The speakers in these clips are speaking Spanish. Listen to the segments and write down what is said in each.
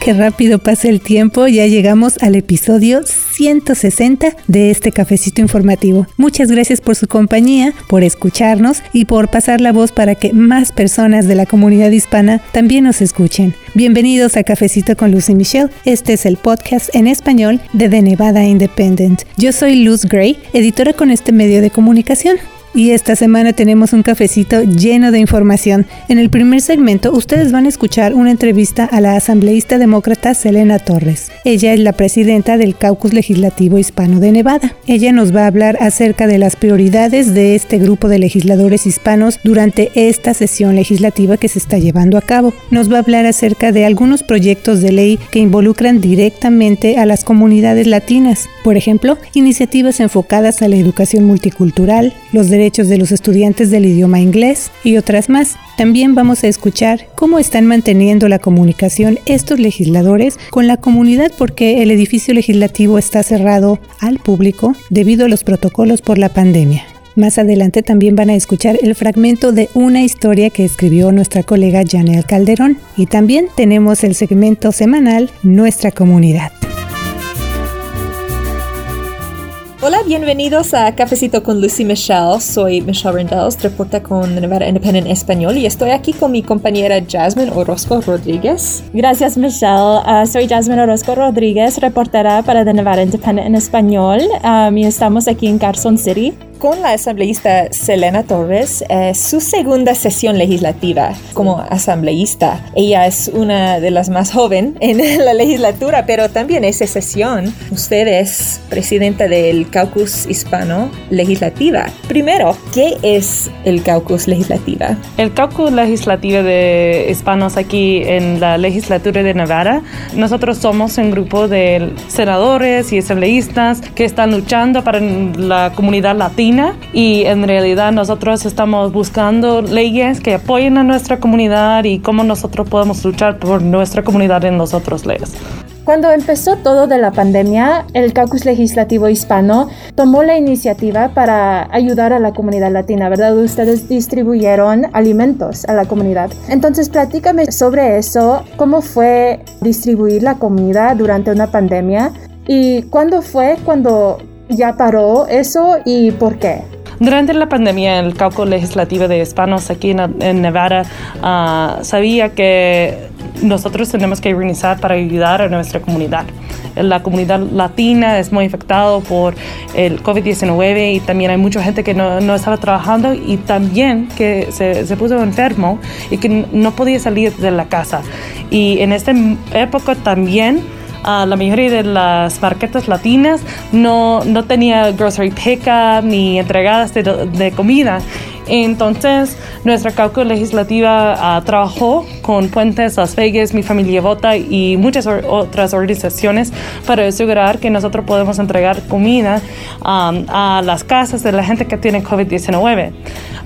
Qué rápido pasa el tiempo, ya llegamos al episodio 160 de este cafecito informativo. Muchas gracias por su compañía, por escucharnos y por pasar la voz para que más personas de la comunidad hispana también nos escuchen. Bienvenidos a Cafecito con Lucy Michelle. Este es el podcast en español de The Nevada Independent. Yo soy Luz Gray, editora con este medio de comunicación. Y esta semana tenemos un cafecito lleno de información. En el primer segmento ustedes van a escuchar una entrevista a la asambleísta demócrata Selena Torres. Ella es la presidenta del Caucus Legislativo Hispano de Nevada. Ella nos va a hablar acerca de las prioridades de este grupo de legisladores hispanos durante esta sesión legislativa que se está llevando a cabo. Nos va a hablar acerca de algunos proyectos de ley que involucran directamente a las comunidades latinas. Por ejemplo, iniciativas enfocadas a la educación multicultural, los derechos derechos de los estudiantes del idioma inglés y otras más. También vamos a escuchar cómo están manteniendo la comunicación estos legisladores con la comunidad porque el edificio legislativo está cerrado al público debido a los protocolos por la pandemia. Más adelante también van a escuchar el fragmento de una historia que escribió nuestra colega Janel Calderón. Y también tenemos el segmento semanal Nuestra Comunidad. Hola, bienvenidos a Cafecito con Lucy Michelle. Soy Michelle Rendells, reporta con Nevada Independent Español y estoy aquí con mi compañera Jasmine Orozco Rodríguez. Gracias, Michelle. Uh, soy Jasmine Orozco Rodríguez, reportera para The Nevada Independent en Español um, y estamos aquí en Carson City con la asambleísta Selena Torres es su segunda sesión legislativa como asambleísta. Ella es una de las más jóvenes en la legislatura, pero también esa sesión usted es presidenta del Caucus Hispano Legislativa. Primero, ¿qué es el Caucus Legislativa? El Caucus Legislativa de Hispanos aquí en la legislatura de Nevada, nosotros somos un grupo de senadores y asambleístas que están luchando para la comunidad latina y en realidad nosotros estamos buscando leyes que apoyen a nuestra comunidad y cómo nosotros podemos luchar por nuestra comunidad en los otros leyes. Cuando empezó todo de la pandemia, el Caucus Legislativo Hispano tomó la iniciativa para ayudar a la comunidad latina, ¿verdad? Ustedes distribuyeron alimentos a la comunidad. Entonces, platícame sobre eso, cómo fue distribuir la comida durante una pandemia y cuándo fue cuando ya paró eso y por qué? Durante la pandemia, el caucus legislativo de hispanos aquí en, Nevada ah, sabía que nosotros tenemos que organizar para ayudar a nuestra comunidad. La comunidad latina es muy afectada por el COVID-19 y también hay mucha gente que no, no estaba trabajando y también que se, se, puso enfermo y que no podía salir de la casa. Y en esta época también la mayoría de las marquetas latinas no, no tenía grocery pickup ni entregadas de, de comida. Entonces, nuestra caucus legislativa uh, trabajó con Puentes, Las Vegas, Mi Familia Vota y muchas otras organizaciones para asegurar que nosotros podemos entregar comida um, a las casas de la gente que tiene COVID-19.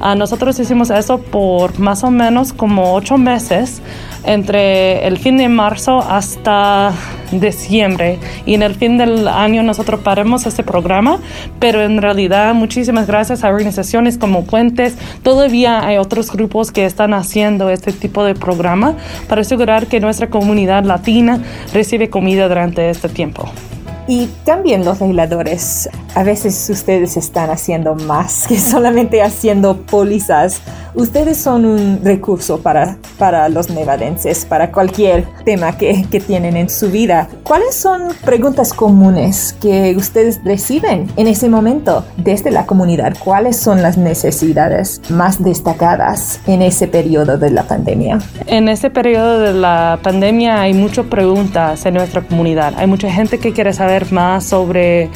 Uh, nosotros hicimos eso por más o menos como ocho meses entre el fin de marzo hasta diciembre y en el fin del año nosotros paremos este programa, pero en realidad muchísimas gracias a organizaciones como Puentes, todavía hay otros grupos que están haciendo este tipo de programa para asegurar que nuestra comunidad latina recibe comida durante este tiempo. Y también los legisladores, a veces ustedes están haciendo más que solamente haciendo pólizas ustedes son un recurso para, para los nevadenses, para cualquier tema que, que tienen en su vida. ¿Cuáles son preguntas comunes que ustedes reciben en ese momento desde la comunidad? ¿Cuáles son las necesidades más destacadas en ese periodo de la pandemia? En ese periodo de la pandemia hay muchas preguntas en nuestra comunidad. Hay mucha gente que quiere saber más sobre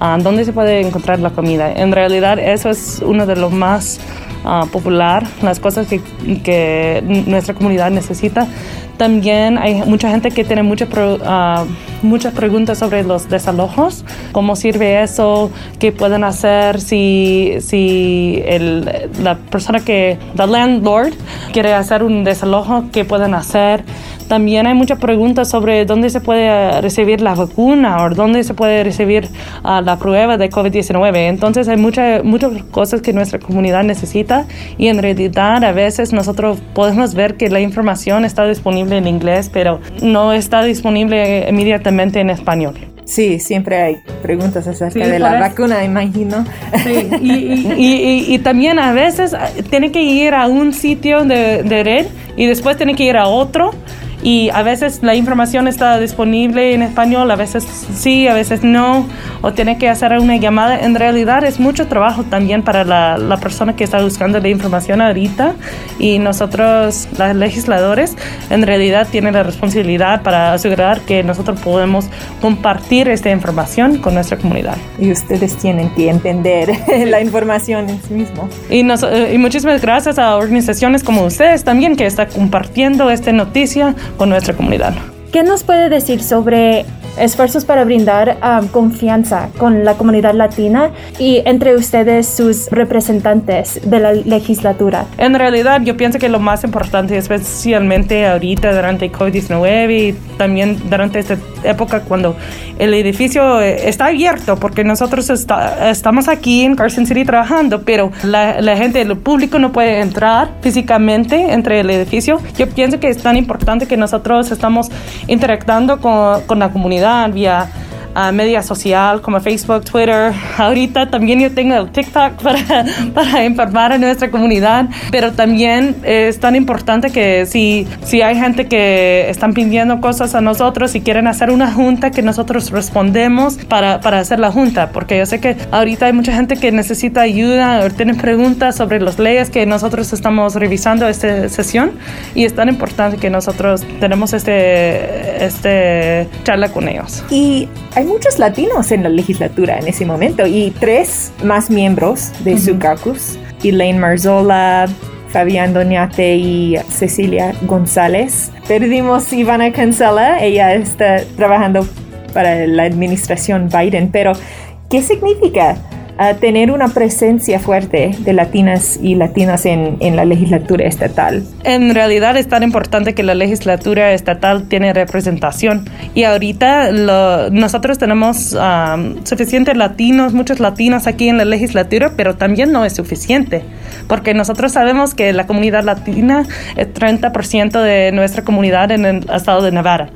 uh, dónde se puede encontrar la comida. En realidad eso es uno de los más Ah, popular, las cosas que, que, nuestra comunidad necesita. También hay mucha gente que tiene muchas uh, muchas preguntas sobre los desalojos, cómo sirve eso, qué pueden hacer si, si el, la persona que, la landlord, quiere hacer un desalojo, qué pueden hacer. también hay muchas preguntas sobre dónde se puede recibir la vacuna o dónde se puede recibir uh, la prueba de COVID-19. Entonces hay muchas muchas cosas que nuestra comunidad necesita y en realidad a veces nosotros podemos ver que la información está disponible en inglés, pero no está disponible inmediatamente en español. Sí, siempre hay preguntas acerca de la vacuna, imagino. Sí. Y, y, y, también a veces tiene que ir a un sitio de, de red y después tiene que ir a otro y a veces la información está disponible en español, a veces sí, a veces no, o tiene que hacer una llamada. En realidad es mucho trabajo también para la, la persona que está buscando la información ahorita y nosotros, los legisladores, en realidad tienen la responsabilidad para asegurar que nosotros podemos compartir esta información con nuestra comunidad. Y ustedes tienen que entender la información en sí mismo. Y, nos, eh, y muchísimas gracias a organizaciones como ustedes también que están compartiendo esta noticia con nuestra comunidad. ¿Qué nos puede decir sobre esfuerzos para brindar um, confianza con la comunidad latina y entre ustedes sus representantes de la legislatura? En realidad yo pienso que lo más importante, especialmente ahorita durante COVID-19 y también durante esta época cuando el edificio eh, está abierto, porque nosotros está, estamos aquí en Carson City trabajando, pero la, la gente, el público no puede entrar físicamente entre el edificio. Yo pienso que es tan importante que nosotros estamos interactuando con, con la comunidad vía uh, media social como Facebook, Twitter. Ahorita también yo tengo el TikTok para, para informar a nuestra comunidad, pero también es tan importante que si, si hay gente que están pidiendo cosas a nosotros y quieren hacer una junta, que nosotros respondemos para, para hacer la junta, porque yo sé que ahorita hay mucha gente que necesita ayuda o tiene preguntas sobre las leyes que nosotros estamos revisando esta sesión y es tan importante que nosotros tenemos este, este charla con ellos. Y hay muchos latinos en la legislatura en ese momento y tres más miembros de su caucus, Elaine Marzola, Fabián Doñate y Cecilia González. Perdimos Ivana Cancela, ella está trabajando para la administración Biden, pero ¿qué significa a tener una presencia fuerte de latinas y latinas en, en, la legislatura estatal. En realidad es tan importante que la legislatura estatal tiene representación y ahorita lo, nosotros tenemos suficientes latinos, muchos latinos aquí en la legislatura, pero también no es suficiente porque nosotros sabemos que la comunidad latina es 30% de nuestra comunidad en el estado de Nevada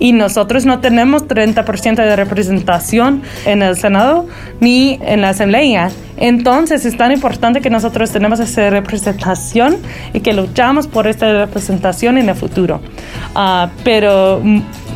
y nosotros no tenemos 30% de representación en el Senado ni en la Asamblea. Entonces es tan importante que nosotros tenemos esa representación y que luchamos por esta representación en el futuro. Uh, pero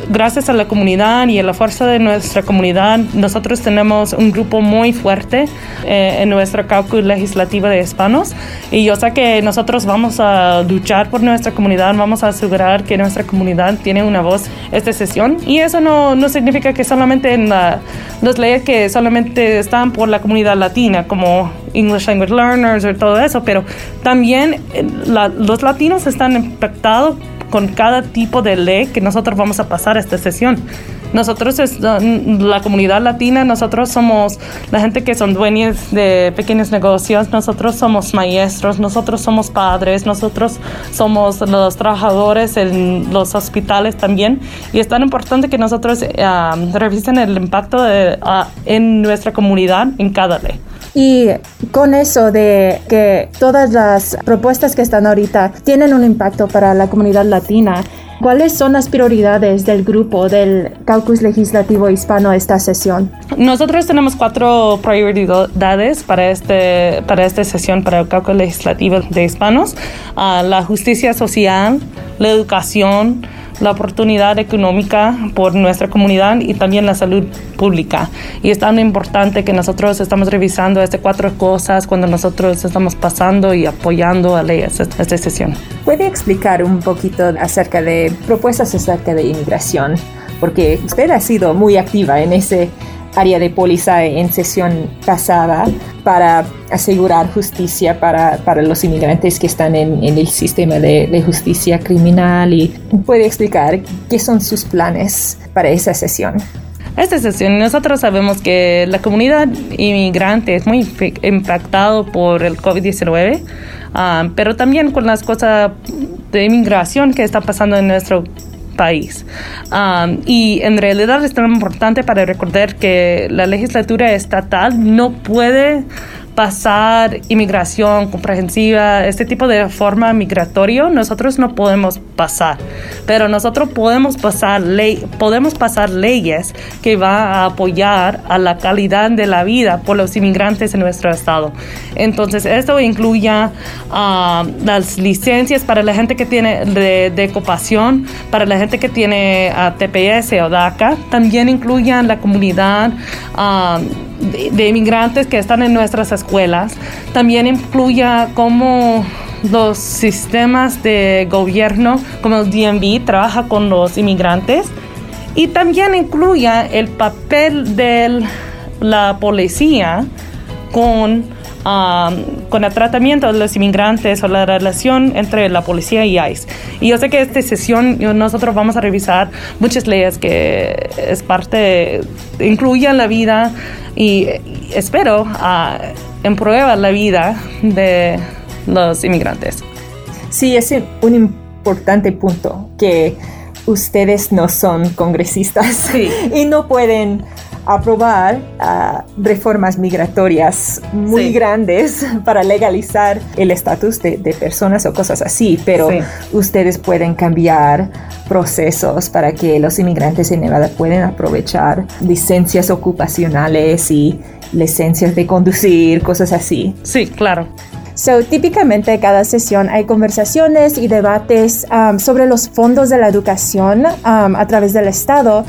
gracias a la comunidad y a la fuerza de nuestra comunidad, nosotros tenemos un grupo muy fuerte eh, en nuestro caucus legislativo de hispanos. Y yo sé que nosotros vamos a luchar por nuestra comunidad, vamos a asegurar que nuestra comunidad tiene una voz esta sesión. Y eso no, no significa que solamente en la, las leyes que solamente están por la comunidad latina como English Language Learners y todo eso, pero también eh, la, los latinos están impactados con cada tipo de ley que nosotros vamos a pasar esta sesión. Nosotros, la comunidad latina, nosotros somos la gente que son dueños de pequeños negocios, nosotros somos maestros, nosotros somos padres, nosotros somos los trabajadores en los hospitales también. Y es tan importante que nosotros uh, revisen el impacto uh, en nuestra comunidad en cada ley. Y con eso de que todas las propuestas que están ahorita tienen un impacto para la comunidad latina, ¿cuáles son las prioridades del grupo del caucus legislativo hispano esta sesión? Nosotros tenemos cuatro prioridades para, este, para esta sesión, para el caucus legislativo de hispanos. Uh, la justicia social, la educación, la oportunidad económica por nuestra comunidad y también la salud pública. Y es tan importante que nosotros estamos revisando estas cuatro cosas cuando nosotros estamos pasando y apoyando a leyes esta sesión. ¿Puede explicar un poquito acerca de propuestas acerca de inmigración? Porque usted ha sido muy activa en ese área de póliza en sesión pasada para asegurar justicia para, para los inmigrantes que están en, en el sistema de, de, justicia criminal y puede explicar qué son sus planes para esa sesión. Esta sesión nosotros sabemos que la comunidad inmigrante es muy impactado por el COVID-19, uh, pero también con las cosas de inmigración que están pasando en nuestro país. Um, y en realidad es tan importante para recordar que la legislatura estatal no puede pasar inmigración comprensiva, este tipo de forma migratoria, nosotros no podemos pasar. Pero nosotros podemos pasar, ley, podemos pasar leyes que van a apoyar a la calidad de la vida por los inmigrantes en nuestro estado. Entonces, esto incluye uh, las licencias para la gente que tiene de, de ocupación, para la gente que tiene uh, ah, TPS o DACA. También incluye la comunidad. Uh, de, inmigrantes que están en nuestras escuelas. También incluye cómo los sistemas de gobierno como el DMV trabaja con los inmigrantes. Y también incluye el papel de la policía con con el tratamiento de los inmigrantes o la relación entre la policía y ICE. Y yo sé que esta sesión nosotros vamos a revisar muchas leyes que es parte, incluyen la vida y espero uh, la vida de los inmigrantes. Sí, es un importante punto que ustedes no son congresistas y no pueden aprobar ah, reformas migratorias muy grandes para legalizar el estatus de, personas o cosas así, pero ustedes pueden cambiar procesos para que los inmigrantes en Nevada puedan aprovechar licencias ocupacionales y licencias de conducir, cosas así. Sí, claro. So, típicamente cada sesión hay conversaciones y debates um, sobre los fondos de la educación um, a través del Estado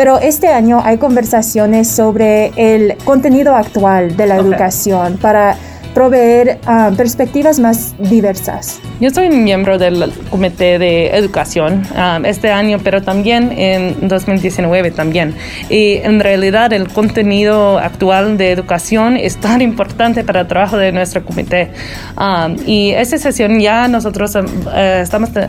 pero este año hay conversaciones sobre el contenido actual de la educación para proveer ah, perspectivas más diversas. Yo soy miembro del Comité de Educación ah, este año, pero también en 2019 también. Y en realidad el contenido actual de educación es tan importante para el trabajo de nuestro comité. Ah, y esta sesión ya nosotros eh, estamos, eh,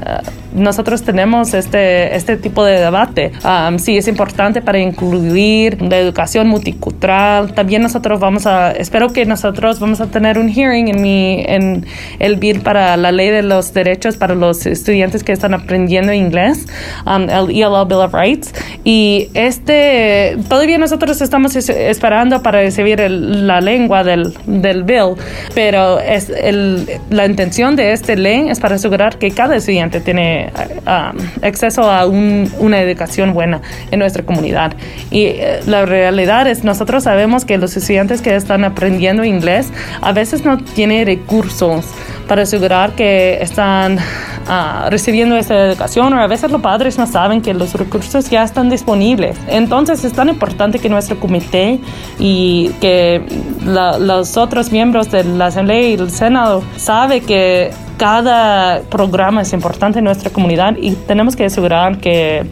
nosotros tenemos este, este tipo de debate. sí, es importante para incluir la educación multicultural. También nosotros vamos a, espero que nosotros vamos a tener un hearing en, mi, en el bill para la ley de los derechos para los estudiantes que están aprendiendo inglés, um, el ELL Bill of Rights. Y este, todavía nosotros estamos esperando para recibir la lengua del, del bill, pero es el, la intención de este ley es para asegurar que cada estudiante tiene um, acceso a una educación buena en nuestra comunidad. Y eh, la realidad es, nosotros sabemos que los estudiantes que están aprendiendo inglés a veces no tiene recursos para asegurar que están uh, recibiendo esa educación o a veces los padres no saben que los recursos ya están disponibles. Entonces es tan importante que nuestro comité y que la, los otros miembros de la Asamblea y el Senado sabe que cada programa es importante en nuestra comunidad y tenemos que asegurar que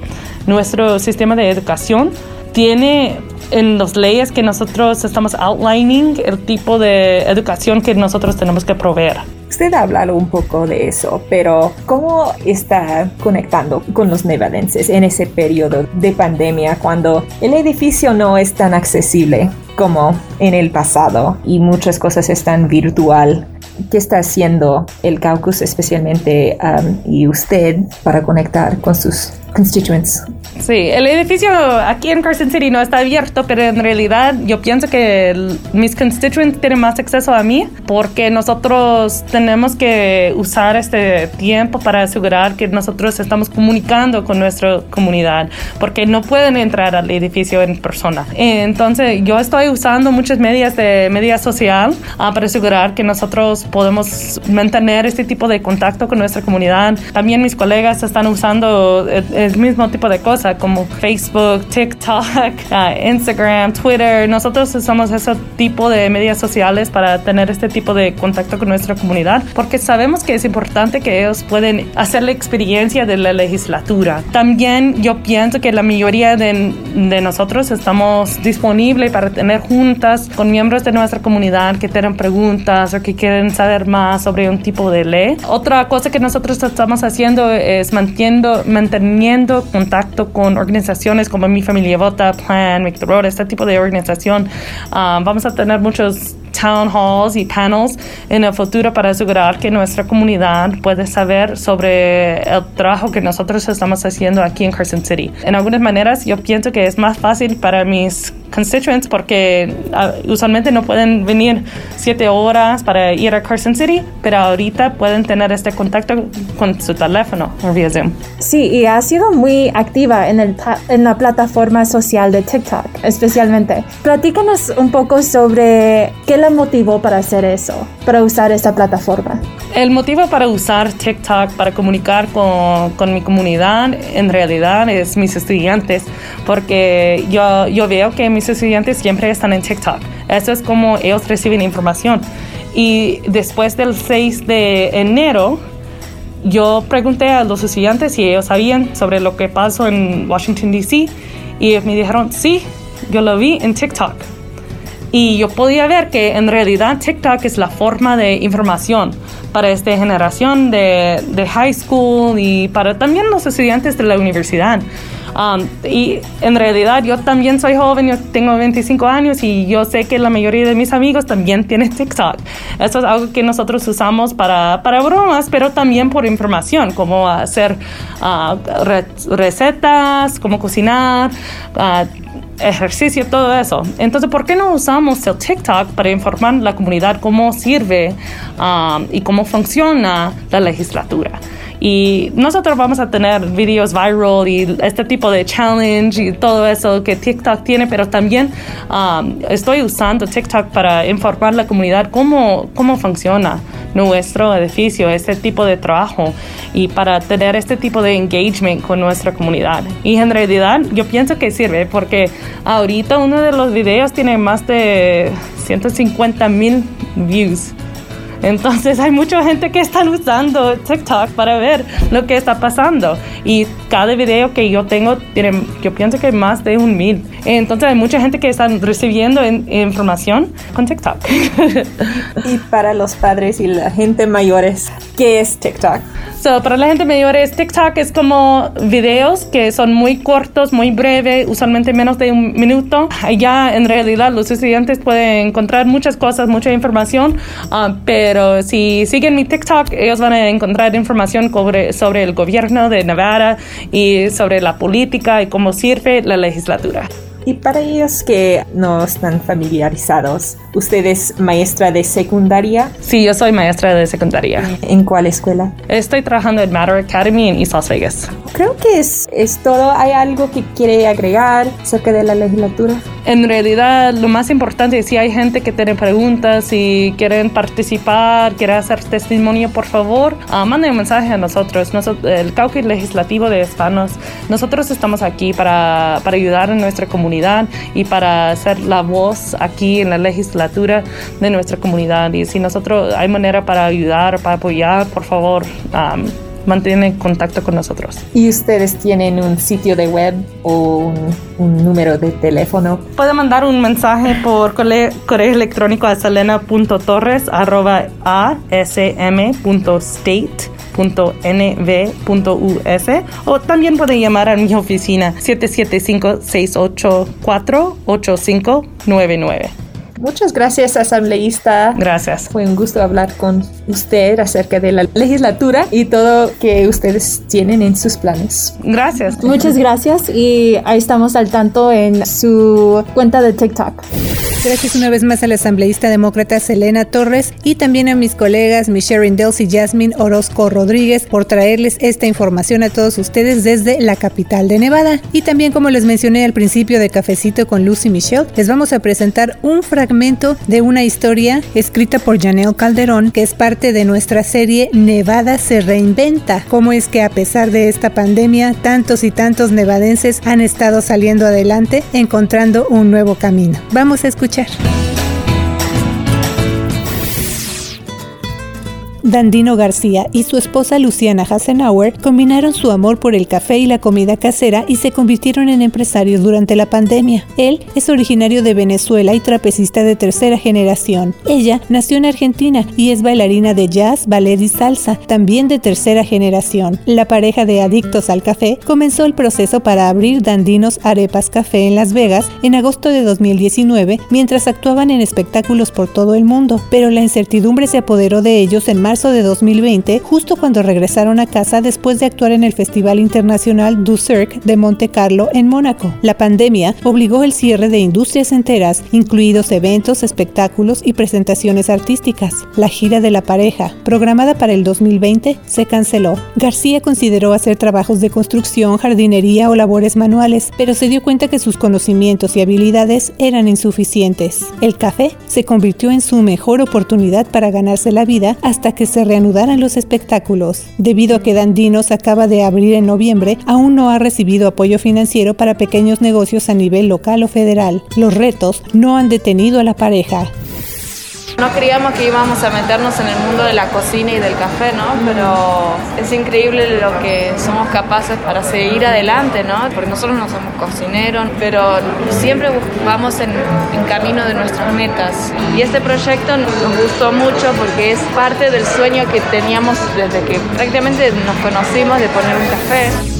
nuestro sistema de educación tiene en las leyes que nosotros estamos outlining el tipo de educación que nosotros tenemos que proveer. Usted ha hablado un poco de eso, pero ¿cómo está conectando con los nevadenses en ese periodo de pandemia cuando el edificio no es tan accesible como en el pasado y muchas cosas están virtual? ¿Qué está haciendo el caucus especialmente um, y usted para conectar con sus constituents? Sí, el edificio aquí en Carson City no está abierto, pero en realidad yo pienso que mis constituents tienen más acceso a mí porque nosotros tenemos que usar este tiempo para asegurar que nosotros estamos comunicando con nuestra comunidad porque no pueden entrar al edificio en persona. Entonces yo estoy usando muchas medias de media social ah, para asegurar que nosotros podemos mantener este tipo de contacto con nuestra comunidad. También mis colegas están usando el, el mismo tipo de cosas como Facebook, TikTok, uh, Instagram, Twitter. Nosotros usamos ese tipo de medios sociales para tener este tipo de contacto con nuestra comunidad porque sabemos que es importante que ellos pueden hacer la experiencia de la legislatura. También yo pienso que la mayoría de, de nosotros estamos disponibles para tener juntas con miembros de nuestra comunidad que tienen preguntas o que quieren saber más sobre un tipo de ley. Otra cosa que nosotros estamos haciendo es manteniendo, manteniendo contacto con organizaciones como Mi Familia Vota, Plan, Make the Road, este tipo de organización. Ah, vamos a tener muchos town halls y panels en el futuro para asegurar que nuestra comunidad puede saber sobre el trabajo que nosotros estamos haciendo aquí en Carson City. En algunas maneras yo pienso que es más fácil para mis constituents porque ah, usualmente no pueden venir siete horas para ir a Carson City, pero ahorita pueden tener este contacto con su teléfono o vía Zoom. Sí, y ha sido muy activa en, el, en la plataforma social de TikTok, especialmente. Platícanos un poco sobre qué la motivó para hacer eso, para usar esta plataforma. El motivo para usar TikTok para comunicar con, con, mi comunidad en realidad es mis estudiantes, porque yo, yo veo que mis estudiantes siempre están en TikTok. Eso es como ellos reciben información. Y después del 6 de enero, yo pregunté a los estudiantes si ellos sabían sobre lo que pasó en Washington, D.C. Y me dijeron, sí, yo lo vi en TikTok. Y yo podía ver que en realidad TikTok es la forma de información para esta generación de, de high school y para también los estudiantes de la universidad. Um, y en realidad yo también soy joven, yo tengo 25 años y yo sé que la mayoría de mis amigos también tienen TikTok. Eso es algo que nosotros usamos para, para bromas, pero también por información, como hacer uh, recetas, cómo cocinar. Uh, ejercicio, todo eso. Entonces, ¿por qué no usamos el TikTok para informar a la comunidad cómo sirve um, y cómo funciona la legislatura? Y nosotros vamos a tener videos viral y este tipo de challenge y todo eso que TikTok tiene, pero también um, estoy usando TikTok para informar a la comunidad cómo, cómo funciona nuestro edificio, este tipo de trabajo y para tener este tipo de engagement con nuestra comunidad. Y en realidad yo pienso que sirve porque ahorita uno de los videos tiene más de 150 mil views. Entonces hay mucha gente que está usando TikTok para ver lo que está pasando. Y cada video que yo tengo tiene, yo pienso que más de un mil. Entonces hay mucha gente que está recibiendo información con TikTok. y para los padres y la gente mayores, ¿qué es TikTok? So, para la gente mayor es TikTok es como videos que son muy cortos, muy breves, usualmente menos de un minuto. Ya en realidad los estudiantes pueden encontrar muchas cosas, mucha información, uh, pero si siguen mi TikTok, ellos van a encontrar información sobre, sobre el gobierno de Nevada y sobre la política y cómo sirve la legislatura. Y para ellos que no están familiarizados, ¿usted es maestra de secundaria? Sí, yo soy maestra de secundaria. ¿En cuál escuela? Estoy trabajando en Matter Academy en East Las Vegas. Creo que es, es todo. ¿Hay algo que quiere agregar acerca de la legislatura? En realidad, lo más importante es si hay gente que tiene preguntas, si quieren participar, quieren hacer testimonio, por favor, uh, manden un mensaje a nosotros. nosotros el caucus legislativo de Hispanos, nosotros estamos aquí para, para ayudar a nuestra comunidad y para ser la voz aquí en la legislatura de nuestra comunidad. Y si nosotros hay manera para ayudar, para apoyar, por favor, um, mantienen contacto con nosotros. ¿Y ustedes tienen un sitio de web o un, número de teléfono? Puede mandar un mensaje por correo, electrónico a selena.torres.asm.state .nv.us o también pueden llamar a mi oficina 775-684-8599. Muchas gracias, asambleísta. Gracias. Fue un gusto hablar con usted acerca de la legislatura y todo que ustedes tienen en sus planes. Gracias. Muchas gracias y ahí estamos al tanto en su cuenta de TikTok. Gracias una vez más a la asambleísta demócrata Selena Torres y también a mis colegas Michelle Dels y Jasmine Orozco Rodríguez por traerles esta información a todos ustedes desde la capital de Nevada. Y también como les mencioné al principio de Cafecito con Lucy Michelle, les vamos a presentar un fragmento de una historia escrita por Janelle Calderón que es parte de nuestra serie Nevada se reinventa. Cómo es que a pesar de esta pandemia, tantos y tantos nevadenses han estado saliendo adelante encontrando un nuevo camino. Vamos a escuchar. Dandino García y su esposa Luciana Hassenauer combinaron su amor por el café y la comida casera y se convirtieron en empresarios durante la pandemia. Él es originario de Venezuela y trapecista de tercera generación. Ella nació en Argentina y es bailarina de jazz, ballet y salsa, también de tercera generación. La pareja de adictos al café comenzó el proceso para abrir Dandinos Arepas Café en Las Vegas en agosto de 2019 mientras actuaban en espectáculos por todo el mundo, pero la incertidumbre se apoderó de ellos en marzo de 2020, justo cuando regresaron a casa después de actuar en el Festival Internacional du Cirque de Monte Carlo en Mónaco. La pandemia obligó el cierre de industrias enteras, incluidos eventos, espectáculos y presentaciones artísticas. La gira de la pareja, programada para el 2020, se canceló. García consideró hacer trabajos de construcción, jardinería o labores manuales, pero se dio cuenta que sus conocimientos y habilidades eran insuficientes. El café se convirtió en su mejor oportunidad para ganarse la vida hasta que se reanudaran los espectáculos. Debido a que Dandinos acaba de abrir en noviembre, aún no ha recibido apoyo financiero para pequeños negocios a nivel local o federal. Los retos no han detenido a la pareja. No creíamos que íbamos a meternos en el mundo de la cocina y del café, ¿no? Pero es increíble lo que somos capaces para seguir adelante, ¿no? Porque nosotros no somos cocineros, pero siempre vamos en, camino de nuestras metas. Y este proyecto nos gustó mucho porque es parte del sueño que teníamos desde que prácticamente nos conocimos de poner un café.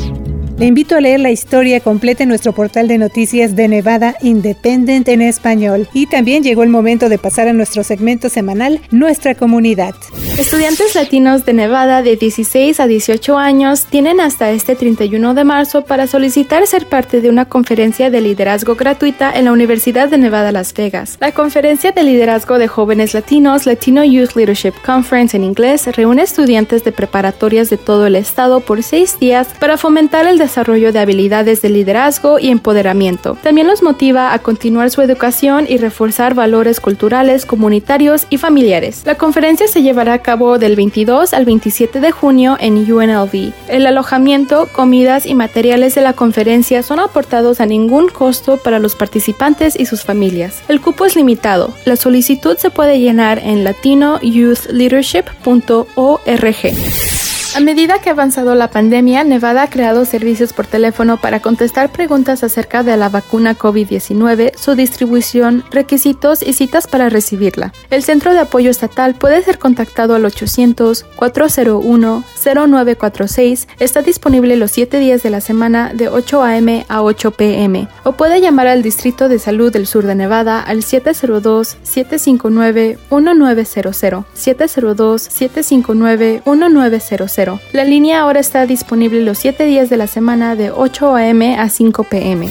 Le invito a leer la historia completa en nuestro portal de noticias de Nevada Independent en español. Y también llegó el momento de pasar a nuestro segmento semanal Nuestra Comunidad. Estudiantes latinos de Nevada de 16 a 18 años tienen hasta este 31 de marzo para solicitar ser parte de una conferencia de liderazgo gratuita en la Universidad de Nevada, Las Vegas. La conferencia de liderazgo de jóvenes latinos, Latino Youth Leadership Conference en inglés, reúne estudiantes de preparatorias de todo el estado por seis días para fomentar el desarrollo de habilidades de liderazgo y empoderamiento. También los motiva a continuar su educación y reforzar valores culturales, comunitarios y familiares. La conferencia se llevará a cabo del 22 al 27 de junio en UNLV. El alojamiento, comidas y materiales de la conferencia son aportados a ningún costo para los participantes y sus familias. El cupo es limitado. La solicitud se puede llenar en latinouthleadership.org. A medida que ha avanzado la pandemia, Nevada ha creado servicios por teléfono para contestar preguntas acerca de la vacuna COVID-19, su distribución, requisitos y citas para recibirla. El Centro de Apoyo Estatal puede ser contactado al 800-401-0946. Está disponible los 7 días de la semana de 8 a.m. a 8 p.m. O puede llamar al Distrito de Salud del Sur de Nevada al 702-759-1900. 702-759-1900. La línea ahora está disponible los 7 días de la semana de 8 a.m. a 5 p.m.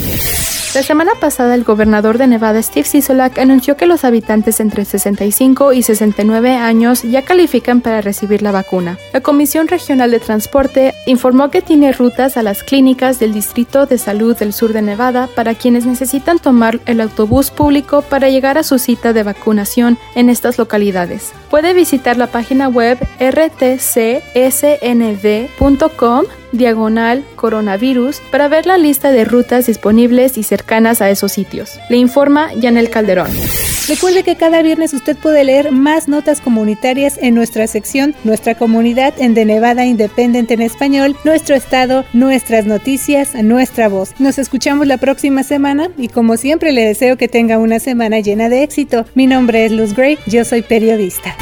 La semana pasada, el gobernador de Nevada, Steve Sisolak, anunció que los habitantes entre 65 y 69 años ya califican para recibir la vacuna. La Comisión Regional de Transporte informó que tiene rutas a las clínicas del Distrito de Salud del Sur de Nevada para quienes necesitan tomar el autobús público para llegar a su cita de vacunación en estas localidades. Puede visitar la página web rtcsnv.com diagonal coronavirus para ver la lista de rutas disponibles y cercanas a esos sitios. Le informa Yanel Calderón. Recuerde que cada viernes usted puede leer más notas comunitarias en nuestra sección Nuestra Comunidad en The Nevada Independent en español, nuestro estado, nuestras noticias, nuestra voz. Nos escuchamos la próxima semana y como siempre le deseo que tenga una semana llena de éxito. Mi nombre es Luz Gray, yo soy periodista.